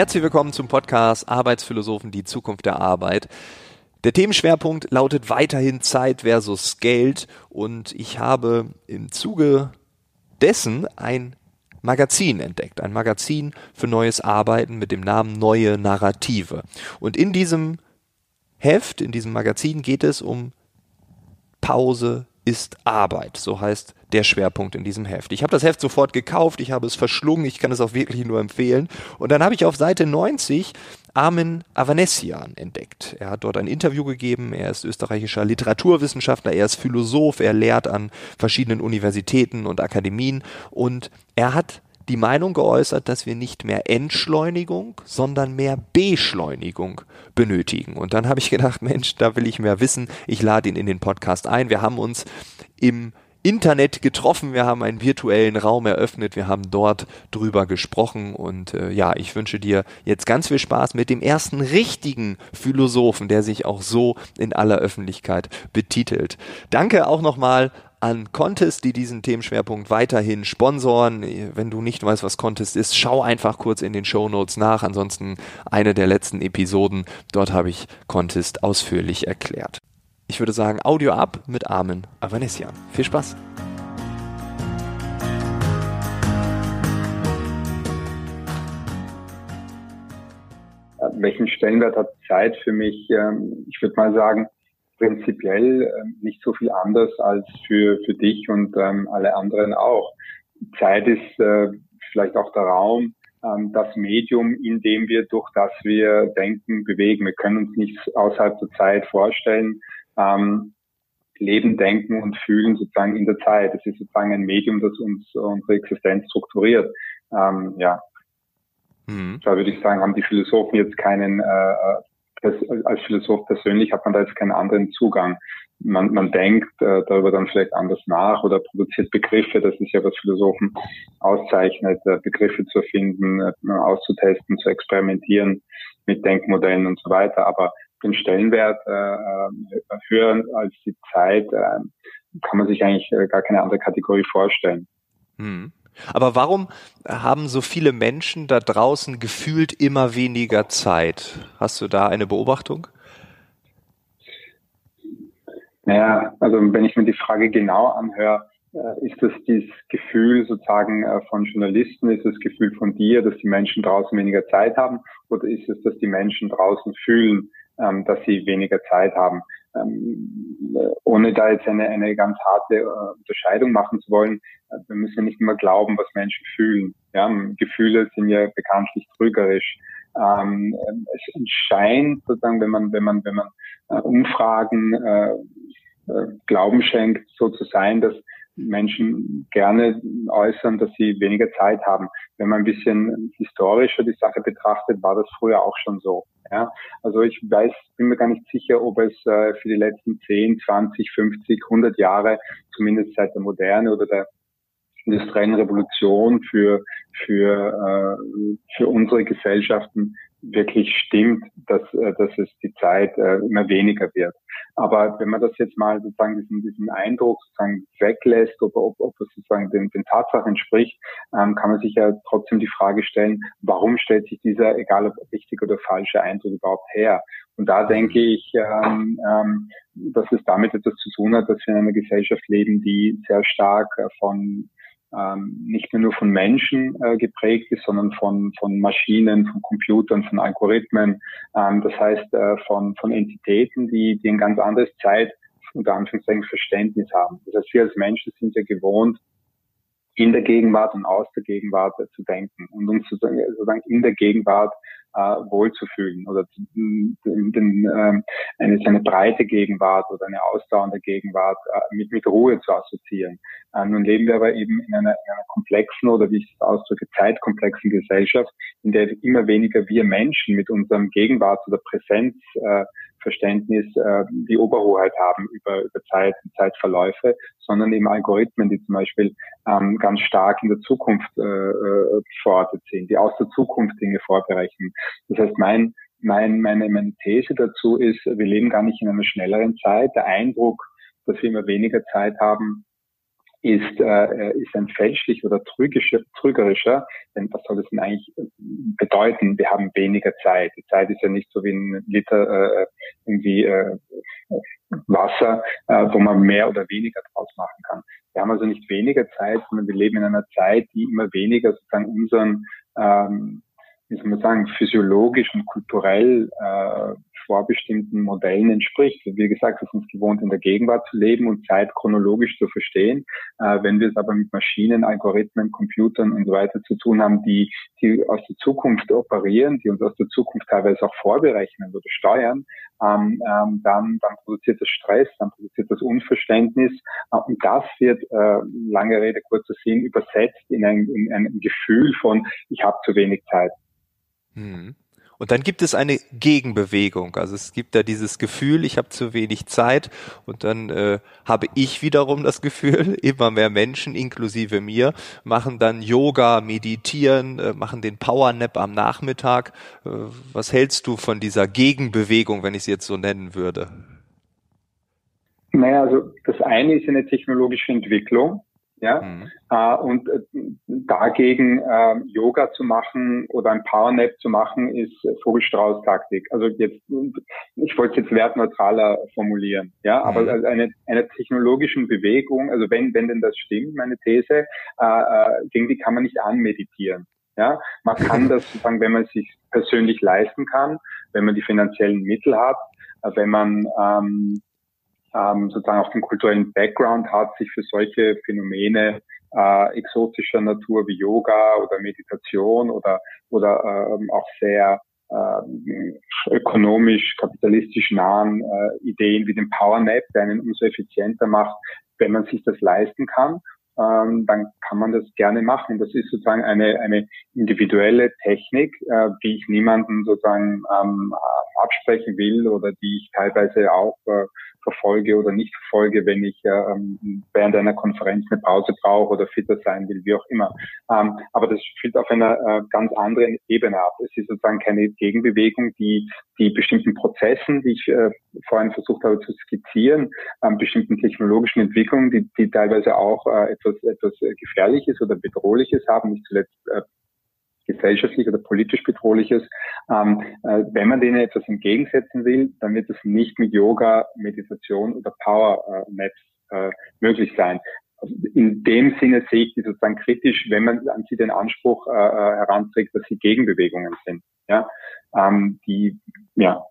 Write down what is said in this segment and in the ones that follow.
Herzlich willkommen zum Podcast Arbeitsphilosophen, die Zukunft der Arbeit. Der Themenschwerpunkt lautet weiterhin Zeit versus Geld und ich habe im Zuge dessen ein Magazin entdeckt, ein Magazin für neues Arbeiten mit dem Namen Neue Narrative. Und in diesem Heft, in diesem Magazin geht es um Pause ist Arbeit. So heißt der Schwerpunkt in diesem Heft. Ich habe das Heft sofort gekauft, ich habe es verschlungen, ich kann es auch wirklich nur empfehlen. Und dann habe ich auf Seite 90 Armin Avanesian entdeckt. Er hat dort ein Interview gegeben, er ist österreichischer Literaturwissenschaftler, er ist Philosoph, er lehrt an verschiedenen Universitäten und Akademien und er hat die Meinung geäußert, dass wir nicht mehr Entschleunigung, sondern mehr Beschleunigung benötigen. Und dann habe ich gedacht, Mensch, da will ich mehr wissen. Ich lade ihn in den Podcast ein. Wir haben uns im Internet getroffen, wir haben einen virtuellen Raum eröffnet, wir haben dort drüber gesprochen und äh, ja, ich wünsche dir jetzt ganz viel Spaß mit dem ersten richtigen Philosophen, der sich auch so in aller Öffentlichkeit betitelt. Danke auch nochmal an Contest, die diesen Themenschwerpunkt weiterhin sponsoren. Wenn du nicht weißt, was Contest ist, schau einfach kurz in den Show Notes nach. Ansonsten eine der letzten Episoden. Dort habe ich Contest ausführlich erklärt. Ich würde sagen, Audio ab mit Armin Avanesian. Viel Spaß! Welchen Stellenwert hat Zeit für mich? Ähm, ich würde mal sagen, prinzipiell ähm, nicht so viel anders als für, für dich und ähm, alle anderen auch. Zeit ist äh, vielleicht auch der Raum, ähm, das Medium, in dem wir durch das wir denken, bewegen. Wir können uns nichts außerhalb der Zeit vorstellen. Ähm, leben, denken und fühlen sozusagen in der Zeit. Es ist sozusagen ein Medium, das uns unsere Existenz strukturiert. Ähm, ja. Mhm. Da würde ich sagen, haben die Philosophen jetzt keinen äh, als Philosoph persönlich hat man da jetzt keinen anderen Zugang. Man, man denkt äh, darüber dann vielleicht anders nach oder produziert Begriffe. Das ist ja, was Philosophen auszeichnet, äh, Begriffe zu erfinden, äh, auszutesten, zu experimentieren mit Denkmodellen und so weiter. Aber den Stellenwert äh, äh höher als die Zeit äh, kann man sich eigentlich äh, gar keine andere Kategorie vorstellen. Hm. Aber warum haben so viele Menschen da draußen gefühlt immer weniger Zeit? Hast du da eine Beobachtung? Naja, also wenn ich mir die Frage genau anhöre, äh, ist das dieses Gefühl sozusagen äh, von Journalisten, ist das Gefühl von dir, dass die Menschen draußen weniger Zeit haben oder ist es, dass die Menschen draußen fühlen, ähm, dass sie weniger Zeit haben? Ähm, ohne da jetzt eine, eine ganz harte äh, Unterscheidung machen zu wollen, äh, wir müssen ja nicht immer glauben, was Menschen fühlen. Ja? Gefühle sind ja bekanntlich trügerisch. Ähm, es scheint sozusagen, wenn man, wenn man, wenn man äh, Umfragen äh, äh, Glauben schenkt, so zu sein, dass Menschen gerne äußern, dass sie weniger Zeit haben. Wenn man ein bisschen historischer die Sache betrachtet, war das früher auch schon so. Ja, also ich weiß, bin mir gar nicht sicher, ob es äh, für die letzten 10, 20, 50, 100 Jahre, zumindest seit der Moderne oder der industriellen Revolution für, für, äh, für unsere Gesellschaften wirklich stimmt, dass, äh, dass es die Zeit äh, immer weniger wird. Aber wenn man das jetzt mal sozusagen diesen, diesen Eindruck sozusagen weglässt, ob, ob, ob es sozusagen den, den Tatsachen entspricht, ähm, kann man sich ja trotzdem die Frage stellen, warum stellt sich dieser, egal ob richtig oder falsche Eindruck überhaupt her? Und da denke ich, ähm, ähm, dass es damit etwas zu tun hat, dass wir in einer Gesellschaft leben, die sehr stark äh, von ähm, nicht mehr nur von Menschen äh, geprägt ist, sondern von, von Maschinen, von Computern, von Algorithmen. Ähm, das heißt, äh, von, von Entitäten, die, die ein ganz anderes Zeit, unter Anführungszeichen, Verständnis haben. Das heißt, wir als Menschen sind ja gewohnt, in der Gegenwart und aus der Gegenwart zu denken und uns sozusagen in der Gegenwart äh, wohlzufühlen oder den, den, äh, eine, eine breite Gegenwart oder eine ausdauernde Gegenwart äh, mit, mit Ruhe zu assoziieren. Äh, nun leben wir aber eben in einer, in einer komplexen oder wie ich es ausdrücke, zeitkomplexen Gesellschaft, in der immer weniger wir Menschen mit unserem Gegenwarts- oder Präsenzverständnis äh, die Oberhoheit haben über, über Zeit und Zeitverläufe, sondern eben Algorithmen, die zum Beispiel ähm, ganz stark in der Zukunft äh, äh verortet sind, die aus der Zukunft Dinge vorberechnen. Das heißt, mein, mein, meine, meine These dazu ist, wir leben gar nicht in einer schnelleren Zeit. Der Eindruck, dass wir immer weniger Zeit haben, ist, äh, ist ein fälschlich oder trügischer, trügerischer, denn was soll das denn eigentlich bedeuten? Wir haben weniger Zeit. Die Zeit ist ja nicht so wie ein Liter äh, irgendwie äh, Wasser, äh, wo man mehr oder weniger draus machen kann. Wir haben also nicht weniger Zeit, sondern wir leben in einer Zeit, die immer weniger sozusagen unseren ähm, wie soll man sagen, physiologisch und kulturell äh, vorbestimmten Modellen entspricht. Wie gesagt, wir sind es gewohnt, in der Gegenwart zu leben und Zeit chronologisch zu verstehen. Äh, wenn wir es aber mit Maschinen, Algorithmen, Computern und so weiter zu tun haben, die, die aus der Zukunft operieren, die uns aus der Zukunft teilweise auch vorberechnen oder steuern, ähm, ähm, dann, dann produziert das Stress, dann produziert das Unverständnis äh, und das wird, äh, lange Rede, kurzer Sinn, übersetzt in ein, in ein Gefühl von, ich habe zu wenig Zeit. Mhm. Und dann gibt es eine Gegenbewegung. Also es gibt da dieses Gefühl, ich habe zu wenig Zeit und dann äh, habe ich wiederum das Gefühl, immer mehr Menschen, inklusive mir, machen dann Yoga, meditieren, äh, machen den Power Nap am Nachmittag. Äh, was hältst du von dieser Gegenbewegung, wenn ich sie jetzt so nennen würde? Naja, also das eine ist eine technologische Entwicklung ja, mhm. äh, und äh, dagegen äh, Yoga zu machen oder ein Powernap zu machen, ist Vogelstrauß-Taktik. Also jetzt, ich wollte es jetzt wertneutraler formulieren, ja, aber mhm. eine, eine technologischen Bewegung, also wenn, wenn denn das stimmt, meine These, äh, äh, gegen die kann man nicht anmeditieren. Ja, man kann das sozusagen, wenn man es sich persönlich leisten kann, wenn man die finanziellen Mittel hat, äh, wenn man ähm, ähm, sozusagen auch den kulturellen Background hat, sich für solche Phänomene äh, exotischer Natur wie Yoga oder Meditation oder, oder ähm, auch sehr äh, ökonomisch, kapitalistisch nahen äh, Ideen wie den Power Nap, der einen umso effizienter macht, wenn man sich das leisten kann ähm, dann kann man das gerne machen. Das ist sozusagen eine, eine individuelle Technik, äh, die ich niemanden sozusagen ähm, absprechen will oder die ich teilweise auch äh, verfolge oder nicht verfolge, wenn ich ähm, während einer Konferenz eine Pause brauche oder fitter sein will, wie auch immer. Ähm, aber das spielt auf einer äh, ganz anderen Ebene ab. Es ist sozusagen keine Gegenbewegung, die die bestimmten Prozessen, die ich äh, vorhin versucht habe zu skizzieren, ähm, bestimmten technologischen Entwicklungen, die, die teilweise auch äh, etwas, etwas Gefährliches oder Bedrohliches haben, nicht zuletzt äh, gesellschaftlich oder politisch bedrohliches. Ähm, äh, wenn man denen etwas entgegensetzen will, dann wird es nicht mit Yoga, Meditation oder Power äh, Naps äh, möglich sein. In dem Sinne sehe ich die sozusagen kritisch, wenn man an sie den Anspruch äh, äh, heranträgt, dass sie Gegenbewegungen sind. Ja, ähm, die, ja.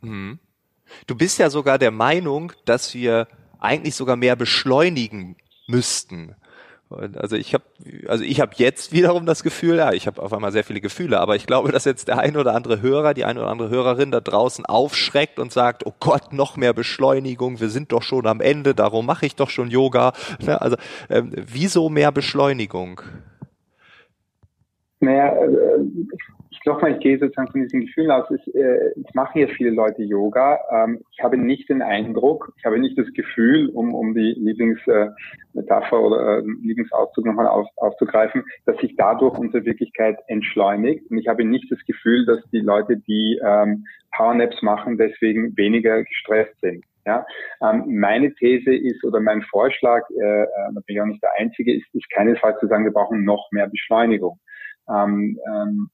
Mhm. Du bist ja sogar der Meinung, dass wir eigentlich sogar mehr beschleunigen müssten. Also ich habe also ich habe jetzt wiederum das Gefühl, ja, ich habe auf einmal sehr viele Gefühle, aber ich glaube, dass jetzt der ein oder andere Hörer, die eine oder andere Hörerin da draußen aufschreckt und sagt, oh Gott, noch mehr Beschleunigung, wir sind doch schon am Ende, darum mache ich doch schon Yoga. Ne, also ähm, wieso mehr Beschleunigung? Naja, äh, nochmal, ich gehe sozusagen von diesen Gefühlen aus. Es, äh, es machen ja viele Leute Yoga. Ähm, ich habe nicht den Eindruck, ich habe nicht das Gefühl, um, um die Lieblingsmetapher äh, oder äh, Lieblingsausdruck nochmal auf, aufzugreifen, dass sich dadurch unsere Wirklichkeit entschleunigt. Und ich habe nicht das Gefühl, dass die Leute, die ähm, Powernaps machen, deswegen weniger gestresst sind. Ja, ähm, meine These ist oder mein Vorschlag, äh, äh, da bin ich auch nicht der Einzige, ist, ist keinesfalls zu sagen, wir brauchen noch mehr Beschleunigung. Ähm, ähm,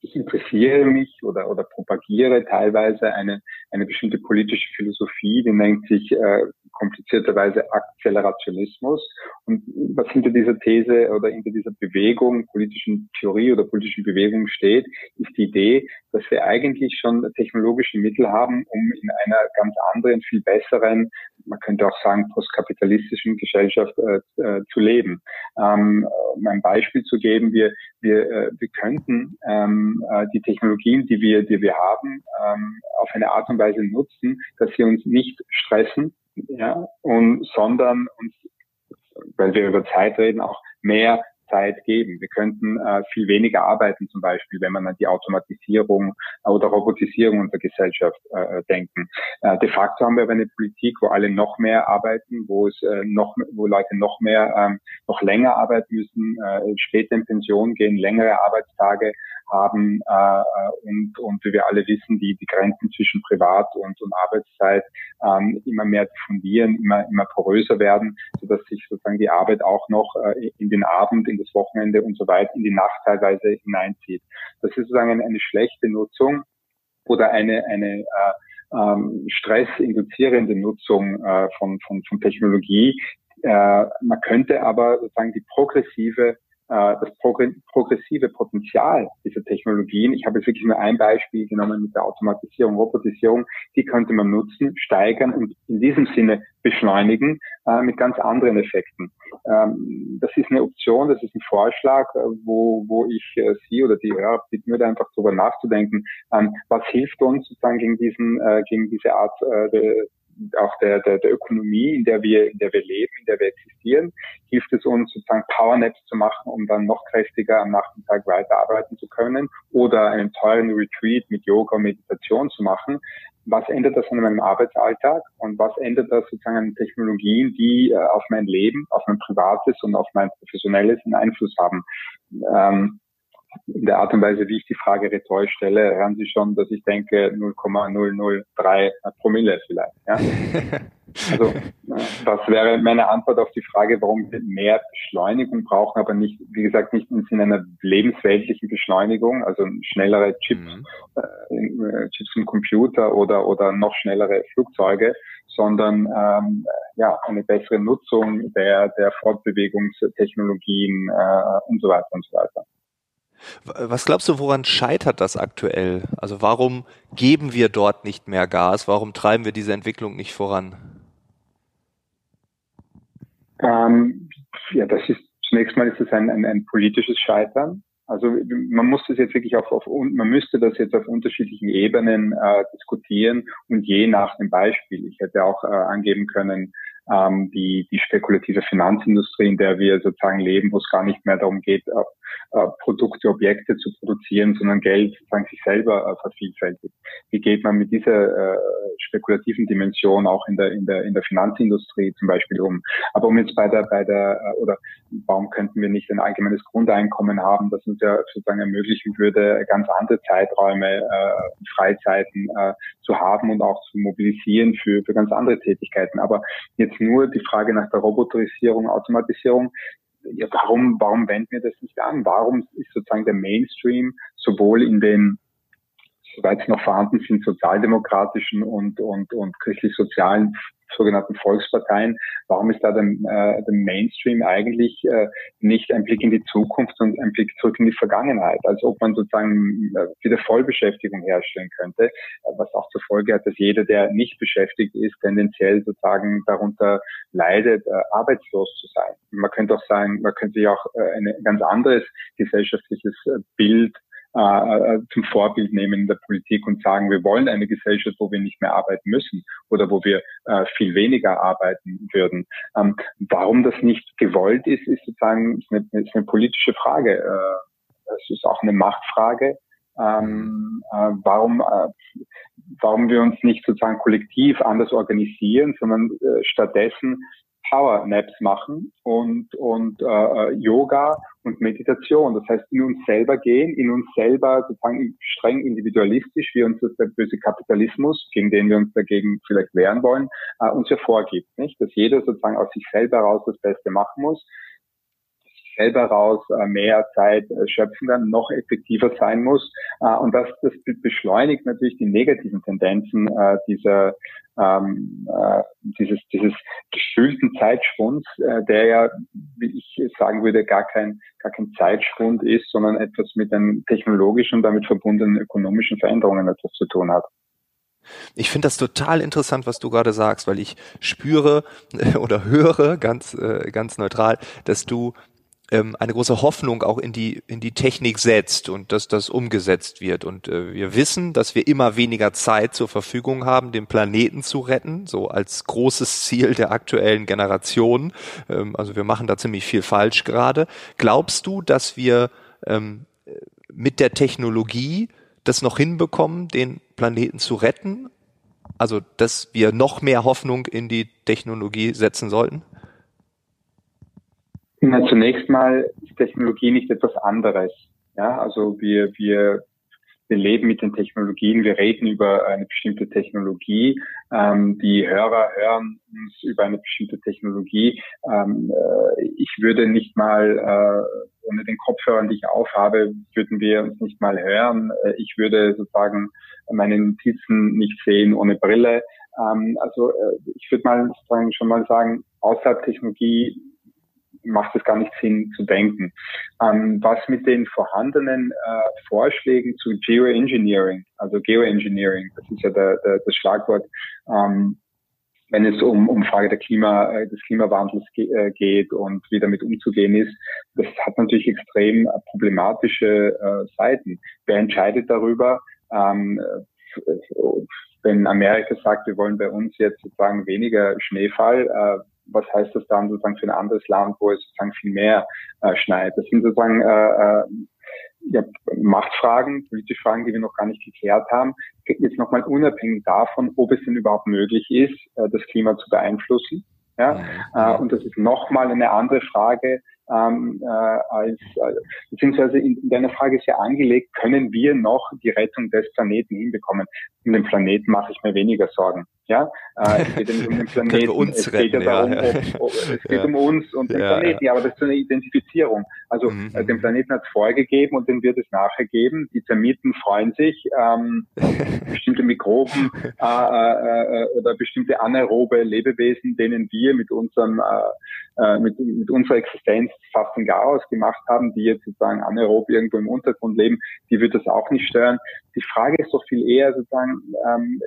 ich interessiere mich oder, oder propagiere teilweise eine, eine bestimmte politische Philosophie, die nennt sich äh, komplizierterweise Akzelerationismus. Und was hinter dieser These oder hinter dieser Bewegung, politischen Theorie oder politischen Bewegung steht, ist die Idee, dass wir eigentlich schon technologische Mittel haben, um in einer ganz anderen, viel besseren, man könnte auch sagen, postkapitalistischen Gesellschaft äh, äh, zu leben. Ähm, um ein Beispiel zu geben, wir, wir, äh, wir könnten ähm, äh, die Technologien, die wir, die wir haben, ähm, auf eine Art und Weise nutzen, dass sie uns nicht stressen, ja, und sondern uns, weil wir über Zeit reden, auch mehr Arbeitszeit geben. Wir könnten äh, viel weniger arbeiten zum Beispiel, wenn man an die Automatisierung oder Robotisierung unserer Gesellschaft äh, denken. Äh, de facto haben wir aber eine Politik, wo alle noch mehr arbeiten, wo es äh, noch, wo Leute noch mehr, ähm, noch länger arbeiten müssen, äh, später in Pension gehen, längere Arbeitstage haben äh, und, und wie wir alle wissen, die, die Grenzen zwischen Privat- und, und Arbeitszeit ähm, immer mehr diffundieren, immer, immer poröser werden, sodass sich sozusagen die Arbeit auch noch äh, in den Abend, in das Wochenende und so weiter, in die Nacht teilweise hineinzieht. Das ist sozusagen eine, eine schlechte Nutzung oder eine, eine äh, ähm, stressinduzierende Nutzung äh, von, von, von Technologie. Äh, man könnte aber sozusagen die progressive äh, das progressive Potenzial dieser Technologien, ich habe jetzt wirklich nur ein Beispiel genommen mit der Automatisierung, Robotisierung, die könnte man nutzen, steigern und in diesem Sinne beschleunigen äh, mit ganz anderen Effekten. Ähm, das ist eine Option, das ist ein Vorschlag, äh, wo, wo ich äh, Sie oder die Hörer bitten würde, einfach darüber nachzudenken, ähm, was hilft uns sozusagen gegen diesen, äh, gegen diese Art äh, auch der, der, der Ökonomie, in der wir, in der wir leben, in der wir existieren, hilft es uns sozusagen Powernaps zu machen, um dann noch kräftiger am Nachmittag weiterarbeiten zu können oder einen teuren Retreat mit Yoga und Meditation zu machen. Was ändert das an meinem Arbeitsalltag und was ändert das sozusagen an Technologien, die äh, auf mein Leben, auf mein privates und auf mein professionelles einen Einfluss haben? Ähm, in der Art und Weise, wie ich die Frage rhetorisch stelle, hören Sie schon, dass ich denke 0,003 Promille vielleicht. Ja? Also das wäre meine Antwort auf die Frage, warum wir mehr Beschleunigung brauchen, aber nicht, wie gesagt, nicht im Sinne einer lebensweltlichen Beschleunigung, also schnellere Chips, mhm. äh, Chips im Computer oder oder noch schnellere Flugzeuge, sondern ähm, ja eine bessere Nutzung der der Fortbewegungstechnologien äh, und so weiter und so weiter. Was glaubst du, woran scheitert das aktuell? Also warum geben wir dort nicht mehr Gas? Warum treiben wir diese Entwicklung nicht voran? Ähm, ja, das ist zunächst mal ist es ein, ein, ein politisches Scheitern. Also man muss das jetzt wirklich auf, auf man müsste das jetzt auf unterschiedlichen Ebenen äh, diskutieren und je nach dem Beispiel. Ich hätte auch äh, angeben können, ähm, die, die spekulative Finanzindustrie, in der wir sozusagen leben, wo es gar nicht mehr darum geht, äh, äh, Produkte, Objekte zu produzieren, sondern Geld sozusagen sich selber äh, vervielfältigt. Wie geht man mit dieser äh, spekulativen Dimension auch in der, in der, in der Finanzindustrie zum Beispiel um? Aber um jetzt bei der, bei der, äh, oder warum könnten wir nicht ein allgemeines Grundeinkommen haben, das uns ja sozusagen ermöglichen würde, ganz andere Zeiträume, äh, Freizeiten äh, zu haben und auch zu mobilisieren für, für ganz andere Tätigkeiten. Aber jetzt nur die Frage nach der Roboterisierung, Automatisierung, ja, warum, warum wenden wir das nicht an? Warum ist sozusagen der Mainstream sowohl in den soweit es noch vorhanden sind, sozialdemokratischen und, und, und christlich-sozialen sogenannten Volksparteien, warum ist da der, äh, der Mainstream eigentlich äh, nicht ein Blick in die Zukunft und ein Blick zurück in die Vergangenheit, als ob man sozusagen äh, wieder Vollbeschäftigung herstellen könnte, was auch zur Folge hat, dass jeder, der nicht beschäftigt ist, tendenziell sozusagen darunter leidet, äh, arbeitslos zu sein. Man könnte auch sagen, man könnte sich auch äh, ein ganz anderes gesellschaftliches äh, Bild äh, äh, zum Vorbild nehmen in der Politik und sagen, wir wollen eine Gesellschaft, wo wir nicht mehr arbeiten müssen oder wo wir äh, viel weniger arbeiten würden. Ähm, warum das nicht gewollt ist, ist sozusagen ist eine, ist eine politische Frage. Äh, es ist auch eine Machtfrage. Ähm, äh, warum, warum wir uns nicht sozusagen kollektiv anders organisieren, sondern stattdessen Power Naps machen und, und äh, Yoga und Meditation. Das heißt, in uns selber gehen, in uns selber sozusagen streng individualistisch, wie uns das der böse Kapitalismus, gegen den wir uns dagegen vielleicht wehren wollen, äh, uns ja vorgibt. Nicht? Dass jeder sozusagen aus sich selber raus das Beste machen muss selber raus äh, mehr Zeit äh, schöpfen kann, noch effektiver sein muss. Äh, und das, das beschleunigt natürlich die negativen Tendenzen dieser ähm, äh, dieses, dieses gefühlten Zeitschwunds, der ja, wie ich sagen würde, gar kein, gar kein Zeitschwund ist, sondern etwas mit den technologischen und damit verbundenen ökonomischen Veränderungen etwas zu tun hat. Ich finde das total interessant, was du gerade sagst, weil ich spüre oder höre ganz, ganz neutral, dass du ähm, eine große Hoffnung auch in die, in die Technik setzt und dass das umgesetzt wird. Und äh, wir wissen, dass wir immer weniger Zeit zur Verfügung haben, den Planeten zu retten, so als großes Ziel der aktuellen Generation. Ähm, also wir machen da ziemlich viel falsch gerade. Glaubst du, dass wir ähm, mit der Technologie das noch hinbekommen, den Planeten zu retten? Also, dass wir noch mehr Hoffnung in die Technologie setzen sollten? Na, zunächst mal ist Technologie nicht etwas anderes. Ja, also wir, wir, wir leben mit den Technologien, wir reden über eine bestimmte Technologie. Ähm, die Hörer hören uns über eine bestimmte Technologie. Ähm, äh, ich würde nicht mal äh, ohne den Kopfhörern, die ich aufhabe, würden wir uns nicht mal hören. Äh, ich würde sozusagen meine Notizen nicht sehen ohne Brille. Ähm, also äh, ich würde mal sozusagen schon mal sagen, außerhalb Technologie macht es gar nicht Sinn zu denken. Ähm, was mit den vorhandenen äh, Vorschlägen zu Geoengineering, also Geoengineering, das ist ja der, der, das Schlagwort, ähm, wenn es um, um Frage der Klima, äh, des Klimawandels ge äh, geht und wie damit umzugehen ist, das hat natürlich extrem äh, problematische äh, Seiten. Wer entscheidet darüber? Ähm, wenn Amerika sagt, wir wollen bei uns jetzt sozusagen weniger Schneefall, äh, was heißt das dann sozusagen für ein anderes Land, wo es sozusagen viel mehr äh, schneit? Das sind sozusagen äh, äh, ja, Machtfragen, politische Fragen, die wir noch gar nicht geklärt haben. Jetzt nochmal unabhängig davon, ob es denn überhaupt möglich ist, äh, das Klima zu beeinflussen. Ja? Mhm. Äh, und das ist nochmal eine andere Frage, ähm, äh, als, äh, beziehungsweise in, in deiner Frage ist ja angelegt, können wir noch die Rettung des Planeten hinbekommen? Um den Planeten mache ich mir weniger Sorgen. Ja, äh, es geht um den Planeten. uns es geht retten, darum, ja. ob, ob, es geht ja. um uns und den Planeten. Ja, aber das ist so eine Identifizierung. Also mhm. äh, den Planeten hat es vorgegeben und den wird es nachher geben. Die Termiten freuen sich, ähm, bestimmte Mikroben äh, äh, äh, oder bestimmte anaerobe Lebewesen, denen wir mit unserem äh, äh, mit, mit unserer Existenz fast ein Garaus gemacht haben, die jetzt sozusagen anaerob irgendwo im Untergrund leben, die wird das auch nicht stören. Die Frage ist doch viel eher sozusagen, ähm,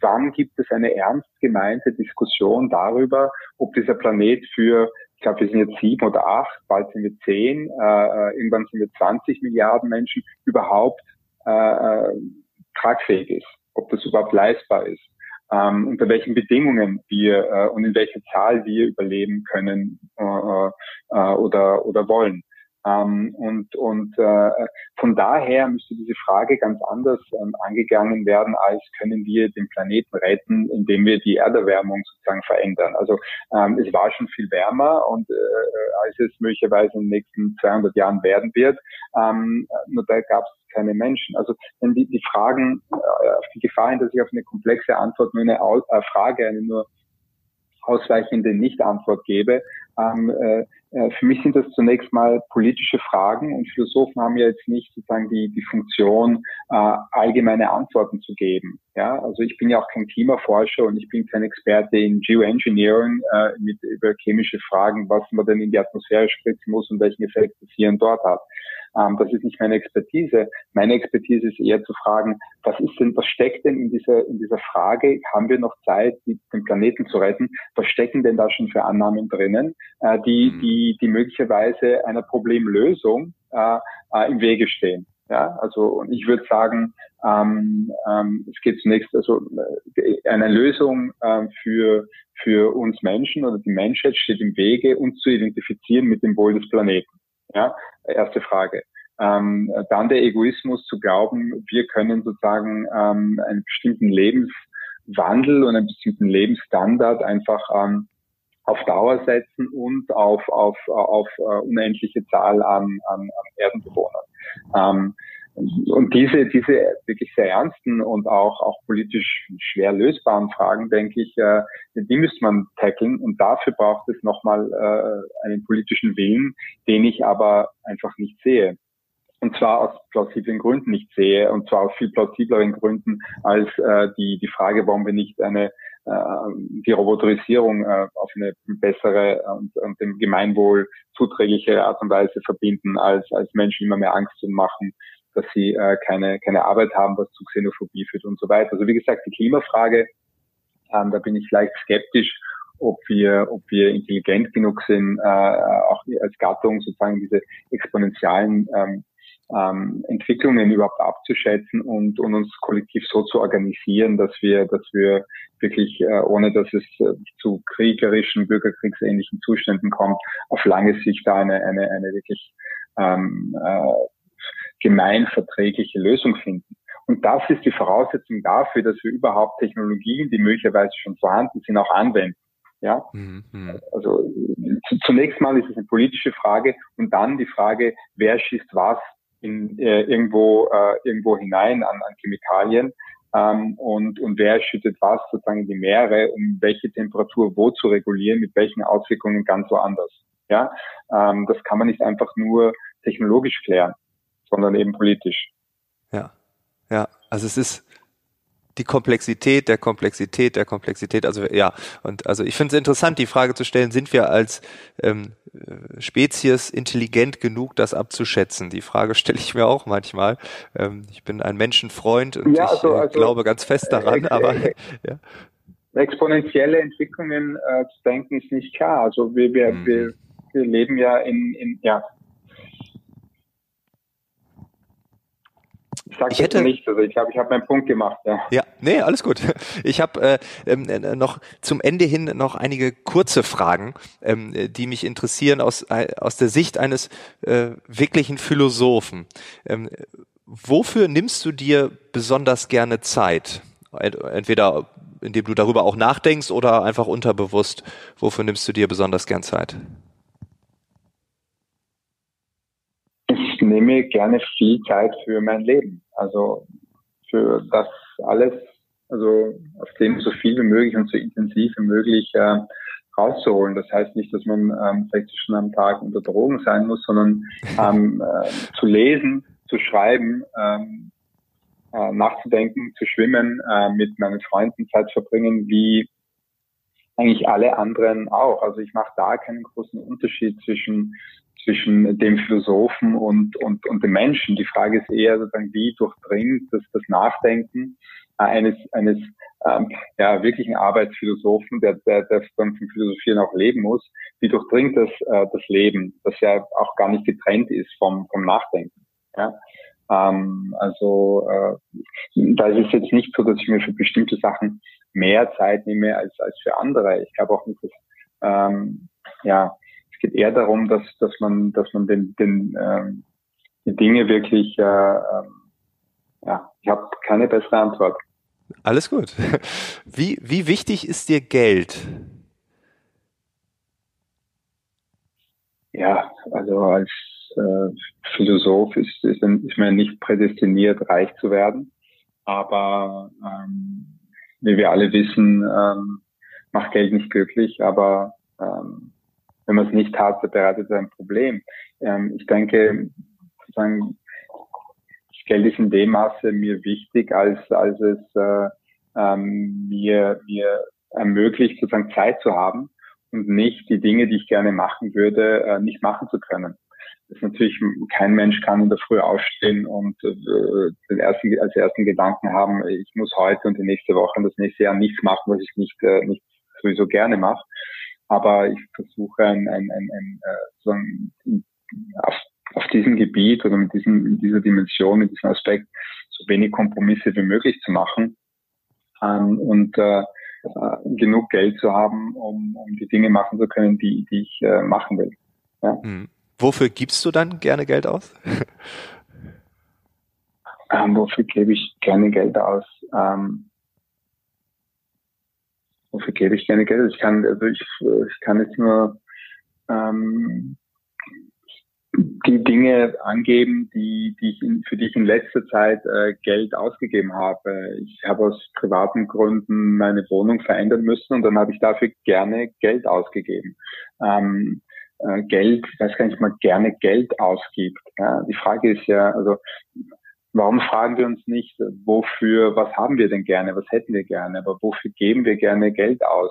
wann gibt es eine ernst gemeinte Diskussion darüber, ob dieser Planet für, ich glaube, wir sind jetzt sieben oder acht, bald sind wir zehn, äh, äh irgendwann sind wir 20 Milliarden Menschen, überhaupt äh, äh, tragfähig ist, ob das überhaupt leistbar ist. Ähm, unter welchen Bedingungen wir äh, und in welcher Zahl wir überleben können äh, äh, äh oder, oder wollen. Ähm, und und äh, von daher müsste diese Frage ganz anders ähm, angegangen werden, als können wir den Planeten retten, indem wir die Erderwärmung sozusagen verändern. Also ähm, es war schon viel wärmer und äh, als es möglicherweise in den nächsten 200 Jahren werden wird, ähm, nur da gab es keine Menschen. Also wenn die, die Fragen äh, auf die Gefahr hin, dass ich auf eine komplexe Antwort nur eine Au äh, Frage, eine nur ausweichende Nicht-Antwort gebe. Ähm, äh, äh, für mich sind das zunächst mal politische Fragen und Philosophen haben ja jetzt nicht sozusagen die, die Funktion, äh, allgemeine Antworten zu geben. Ja, also ich bin ja auch kein Klimaforscher und ich bin kein Experte in Geoengineering äh, mit über chemische Fragen, was man denn in die Atmosphäre spritzen muss und welchen Effekt das hier und dort hat. Ähm, das ist nicht meine Expertise. Meine Expertise ist eher zu fragen, was ist denn, was steckt denn in dieser, in dieser Frage? Haben wir noch Zeit, den Planeten zu retten? Was stecken denn da schon für Annahmen drinnen, äh, die, mhm. die, die möglicherweise einer Problemlösung äh, äh, im Wege stehen? Ja, also und ich würde sagen, ähm, ähm, es geht zunächst also äh, eine Lösung äh, für für uns Menschen oder die Menschheit steht im Wege, uns zu identifizieren mit dem Wohl des Planeten. Ja, erste Frage. Ähm, dann der Egoismus zu glauben, wir können sozusagen ähm, einen bestimmten Lebenswandel und einen bestimmten Lebensstandard einfach ähm, auf Dauer setzen und auf, auf, auf uh, unendliche Zahl an, an, an Erdenbewohnern. Ähm, und diese, diese wirklich sehr ernsten und auch, auch politisch schwer lösbaren Fragen, denke ich, äh, die müsste man tackeln. Und dafür braucht es nochmal äh, einen politischen Willen, den ich aber einfach nicht sehe. Und zwar aus plausiblen Gründen nicht sehe. Und zwar aus viel plausibleren Gründen als äh, die, die Frage, warum wir nicht eine äh, die Roboterisierung äh, auf eine bessere und, und dem Gemeinwohl zuträgliche Art und Weise verbinden, als, als Menschen immer mehr Angst zu machen dass sie äh, keine, keine Arbeit haben, was zu Xenophobie führt und so weiter. Also wie gesagt, die Klimafrage, ähm, da bin ich leicht skeptisch ob wir, ob wir intelligent genug sind, äh, auch als Gattung sozusagen diese exponentiellen ähm, ähm, Entwicklungen überhaupt abzuschätzen und, und uns kollektiv so zu organisieren, dass wir, dass wir wirklich, äh, ohne dass es äh, zu kriegerischen, bürgerkriegsähnlichen Zuständen kommt, auf lange Sicht da eine, eine, eine wirklich ähm, äh, gemeinverträgliche Lösung finden. Und das ist die Voraussetzung dafür, dass wir überhaupt Technologien, die möglicherweise schon vorhanden sind, auch anwenden. Ja, mhm. also zunächst mal ist es eine politische Frage und dann die Frage, wer schießt was in, äh, irgendwo, äh, irgendwo hinein an, an Chemikalien ähm, und, und wer schüttet was sozusagen in die Meere, um welche Temperatur wo zu regulieren, mit welchen Auswirkungen ganz woanders. Ja, ähm, das kann man nicht einfach nur technologisch klären, sondern eben politisch. Ja, ja, also es ist die Komplexität der Komplexität der Komplexität. Also ja, und also ich finde es interessant, die Frage zu stellen, sind wir als ähm, Spezies intelligent genug, das abzuschätzen? Die Frage stelle ich mir auch manchmal. Ähm, ich bin ein Menschenfreund und ja, also, ich äh, also, glaube ganz fest daran, äh, aber äh, ja. Exponentielle Entwicklungen äh, zu denken ist nicht klar. Also wir, wir, mhm. wir, wir leben ja in, in ja, Ich sage hätte nicht, also ich glaube, ich habe meinen Punkt gemacht. Ja, ja nee, alles gut. Ich habe äh, ähm, äh, noch zum Ende hin noch einige kurze Fragen, ähm, die mich interessieren aus, äh, aus der Sicht eines äh, wirklichen Philosophen. Ähm, wofür nimmst du dir besonders gerne Zeit? Entweder indem du darüber auch nachdenkst oder einfach unterbewusst. Wofür nimmst du dir besonders gern Zeit? Nehme gerne viel Zeit für mein Leben. Also für das alles, also auf dem so viel wie möglich und so intensiv wie möglich äh, rauszuholen. Das heißt nicht, dass man ähm, 60 Stunden am Tag unter Drogen sein muss, sondern ähm, äh, zu lesen, zu schreiben, ähm, äh, nachzudenken, zu schwimmen, äh, mit meinen Freunden Zeit verbringen, wie eigentlich alle anderen auch. Also ich mache da keinen großen Unterschied zwischen zwischen dem Philosophen und, und, und dem Menschen. Die Frage ist eher sozusagen, wie durchdringt das, das Nachdenken eines, eines ähm, ja, wirklichen Arbeitsphilosophen, der, der, der von Philosophieren auch leben muss, wie durchdringt das äh, das Leben, das ja auch gar nicht getrennt ist vom, vom Nachdenken. Ja? Ähm, also äh, da ist es jetzt nicht so, dass ich mir für bestimmte Sachen mehr Zeit nehme als, als für andere. Ich glaube auch nicht, dass ähm, ja, geht eher darum, dass, dass man, dass man den, den, ähm, die Dinge wirklich, äh, ähm, ja, ich habe keine bessere Antwort. Alles gut. Wie, wie wichtig ist dir Geld? Ja, also als äh, Philosoph ist, ist, ist man nicht prädestiniert, reich zu werden. Aber ähm, wie wir alle wissen, ähm, macht Geld nicht glücklich, aber ähm, wenn man es nicht hat, bereitet es ein Problem. Ähm, ich denke, sozusagen, das Geld ist in dem Maße mir wichtig, als, als es äh, ähm, mir, mir ermöglicht, sozusagen Zeit zu haben und nicht die Dinge, die ich gerne machen würde, äh, nicht machen zu können. Das ist natürlich, kein Mensch kann in der Früh aufstehen und äh, den ersten, als ersten Gedanken haben, ich muss heute und die nächste Woche und das nächste Jahr nichts machen, was ich nicht, äh, nicht sowieso gerne mache aber ich versuche ein, ein, ein, ein äh, so ein, auf, auf diesem Gebiet oder mit diesem, in dieser Dimension, mit diesem Aspekt so wenig Kompromisse wie möglich zu machen ähm, und äh, äh, genug Geld zu haben, um, um die Dinge machen zu können, die, die ich äh, machen will. Ja. Hm. Wofür gibst du dann gerne Geld aus? ähm, wofür gebe ich gerne Geld aus? Ähm, wofür gebe ich gerne Geld? Ich kann, also ich, ich kann jetzt nur ähm, die Dinge angeben, die, die ich in, für die ich in letzter Zeit äh, Geld ausgegeben habe. Ich habe aus privaten Gründen meine Wohnung verändern müssen und dann habe ich dafür gerne Geld ausgegeben. Ähm, äh, Geld, ich weiß gar nicht, man gerne Geld ausgibt. Ja? Die Frage ist ja, also Warum fragen wir uns nicht, wofür, was haben wir denn gerne, was hätten wir gerne, aber wofür geben wir gerne Geld aus?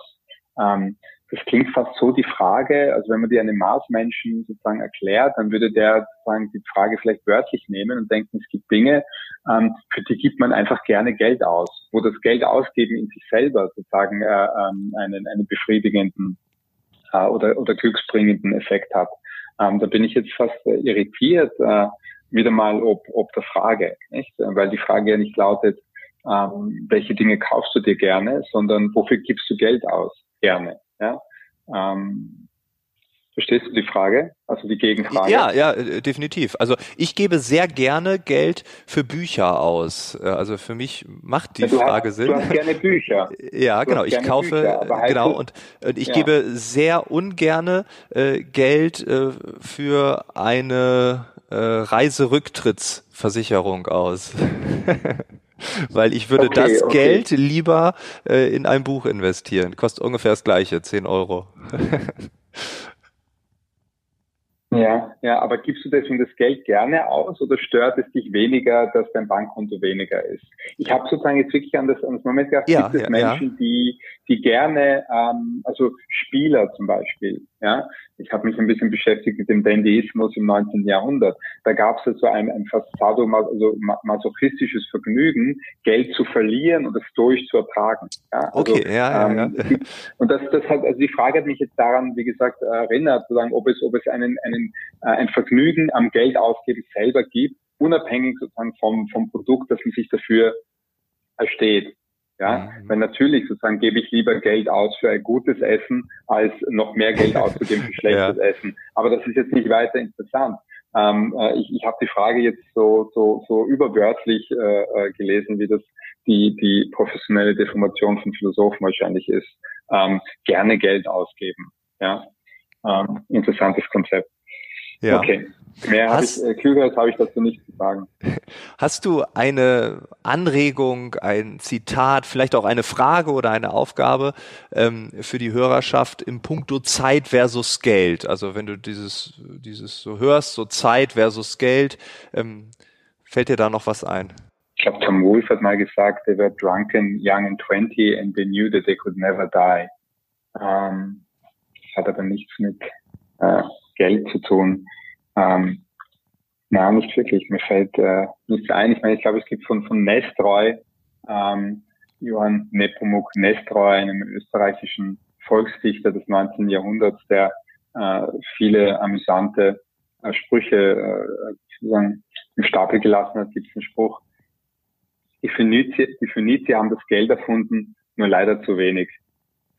Ähm, das klingt fast so die Frage, also wenn man die einem Marsmenschen sozusagen erklärt, dann würde der sozusagen die Frage vielleicht wörtlich nehmen und denken, es gibt Dinge, ähm, für die gibt man einfach gerne Geld aus, wo das Geld ausgeben in sich selber sozusagen äh, ähm, einen, einen befriedigenden äh, oder, oder glücksbringenden Effekt hat. Ähm, da bin ich jetzt fast äh, irritiert, äh, wieder mal ob, ob der Frage, nicht? Weil die Frage ja nicht lautet, ähm, welche Dinge kaufst du dir gerne, sondern wofür gibst du Geld aus gerne. Ja? Ähm, Verstehst du die Frage? Also die Gegenfrage? Ja, ja, äh, definitiv. Also ich gebe sehr gerne Geld für Bücher aus. Äh, also für mich macht die ja, Frage hast, Sinn. Du hast gerne Bücher. Ja, du genau. Ich kaufe Bücher, genau und, und ich ja. gebe sehr ungerne äh, Geld äh, für eine äh, Reiserücktrittsversicherung aus. Weil ich würde okay, das okay. Geld lieber äh, in ein Buch investieren. Kostet ungefähr das gleiche, 10 Euro. Ja, ja, aber gibst du deswegen das Geld gerne aus oder stört es dich weniger, dass dein Bankkonto weniger ist? Ich habe sozusagen jetzt wirklich an das, an das Moment gedacht, ja, gibt es ja, Menschen, ja. die, die gerne, ähm, also Spieler zum Beispiel, ja, ich habe mich ein bisschen beschäftigt mit dem Dandyismus im 19. Jahrhundert. Da gab es so ein, ein fast also masochistisches Vergnügen, Geld zu verlieren und es durch zu ertragen. Ja, also, okay, ja, ähm, ja, ja. Und das, das hat, also die Frage hat mich jetzt daran, wie gesagt, erinnert, zu sagen, ob es, ob es einen, einen, äh, ein Vergnügen am Geld ausgeben selber gibt, unabhängig sozusagen vom, vom Produkt, das man sich dafür ersteht. Ja, mhm. weil natürlich sozusagen gebe ich lieber Geld aus für ein gutes Essen, als noch mehr Geld auszugeben für schlechtes ja. Essen. Aber das ist jetzt nicht weiter interessant. Ähm, äh, ich ich habe die Frage jetzt so, so, so überwörtlich äh, äh, gelesen, wie das die, die professionelle Deformation von Philosophen wahrscheinlich ist. Ähm, gerne Geld ausgeben. Ja, ähm, interessantes Konzept. Ja. Okay. Mehr habe ich, äh, Klügeres habe ich dazu nicht zu sagen. Hast du eine Anregung, ein Zitat, vielleicht auch eine Frage oder eine Aufgabe ähm, für die Hörerschaft im Punkto Zeit versus Geld? Also wenn du dieses, dieses so hörst, so Zeit versus Geld, ähm, fällt dir da noch was ein? Ich glaube, Tom Wolfe hat mal gesagt, they were drunken, young and twenty and they knew that they could never die. Ähm, das hat aber nichts mit äh, Geld zu tun. Ähm, na, nicht wirklich. Mir fällt äh, nichts ein. Ich meine, ich glaube, es gibt von, von Nestroy, ähm, Johann Nepomuk Nestroy, einem österreichischen Volksdichter des 19. Jahrhunderts, der äh, viele amüsante äh, Sprüche äh, sozusagen im Stapel gelassen hat, gibt es einen Spruch. Die Phönizier, die Phönizier haben das Geld erfunden, nur leider zu wenig.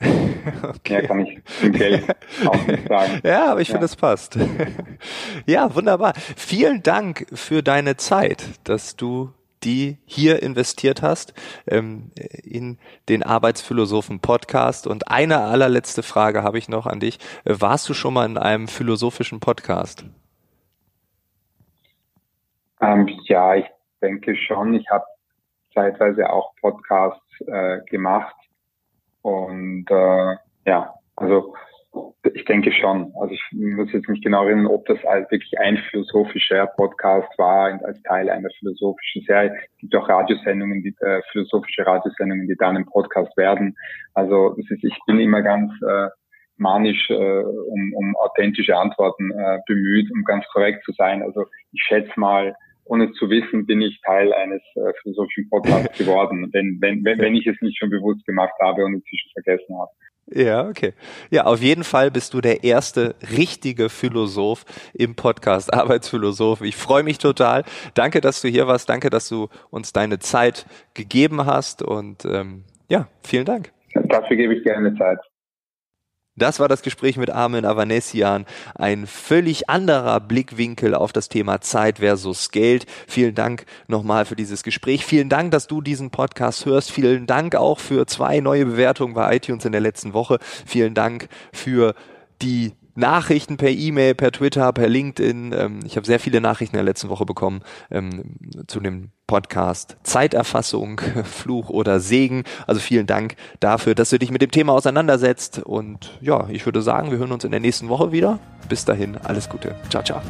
Okay. Mehr kann ich zum Geld auch nicht sagen. Ja, aber ich ja. finde, es passt. ja, wunderbar. Vielen Dank für deine Zeit, dass du die hier investiert hast ähm, in den Arbeitsphilosophen Podcast. Und eine allerletzte Frage habe ich noch an dich. Warst du schon mal in einem philosophischen Podcast? Ähm, ja, ich denke schon. Ich habe zeitweise auch Podcasts äh, gemacht und äh, ja, also ich denke schon. Also ich muss jetzt nicht genau erinnern, ob das halt wirklich ein philosophischer Podcast war als Teil einer philosophischen Serie. Es gibt auch Radiosendungen, die äh, philosophische Radiosendungen, die dann im Podcast werden. Also das ist, ich bin immer ganz äh, manisch äh, um, um authentische Antworten äh, bemüht, um ganz korrekt zu sein. Also ich schätze mal, ohne zu wissen, bin ich Teil eines äh, philosophischen Podcasts geworden, wenn, wenn, wenn, wenn ich es nicht schon bewusst gemacht habe und inzwischen vergessen habe. Ja, okay. Ja, auf jeden Fall bist du der erste richtige Philosoph im Podcast Arbeitsphilosoph. Ich freue mich total. Danke, dass du hier warst. Danke, dass du uns deine Zeit gegeben hast. Und ähm, ja, vielen Dank. Dafür gebe ich gerne Zeit. Das war das Gespräch mit Armin Avanesian. Ein völlig anderer Blickwinkel auf das Thema Zeit versus Geld. Vielen Dank nochmal für dieses Gespräch. Vielen Dank, dass du diesen Podcast hörst. Vielen Dank auch für zwei neue Bewertungen bei iTunes in der letzten Woche. Vielen Dank für die Nachrichten per E-Mail, per Twitter, per LinkedIn. Ähm, ich habe sehr viele Nachrichten in der letzten Woche bekommen ähm, zu dem Podcast Zeiterfassung, Fluch oder Segen. Also vielen Dank dafür, dass du dich mit dem Thema auseinandersetzt. Und ja, ich würde sagen, wir hören uns in der nächsten Woche wieder. Bis dahin, alles Gute. Ciao, ciao.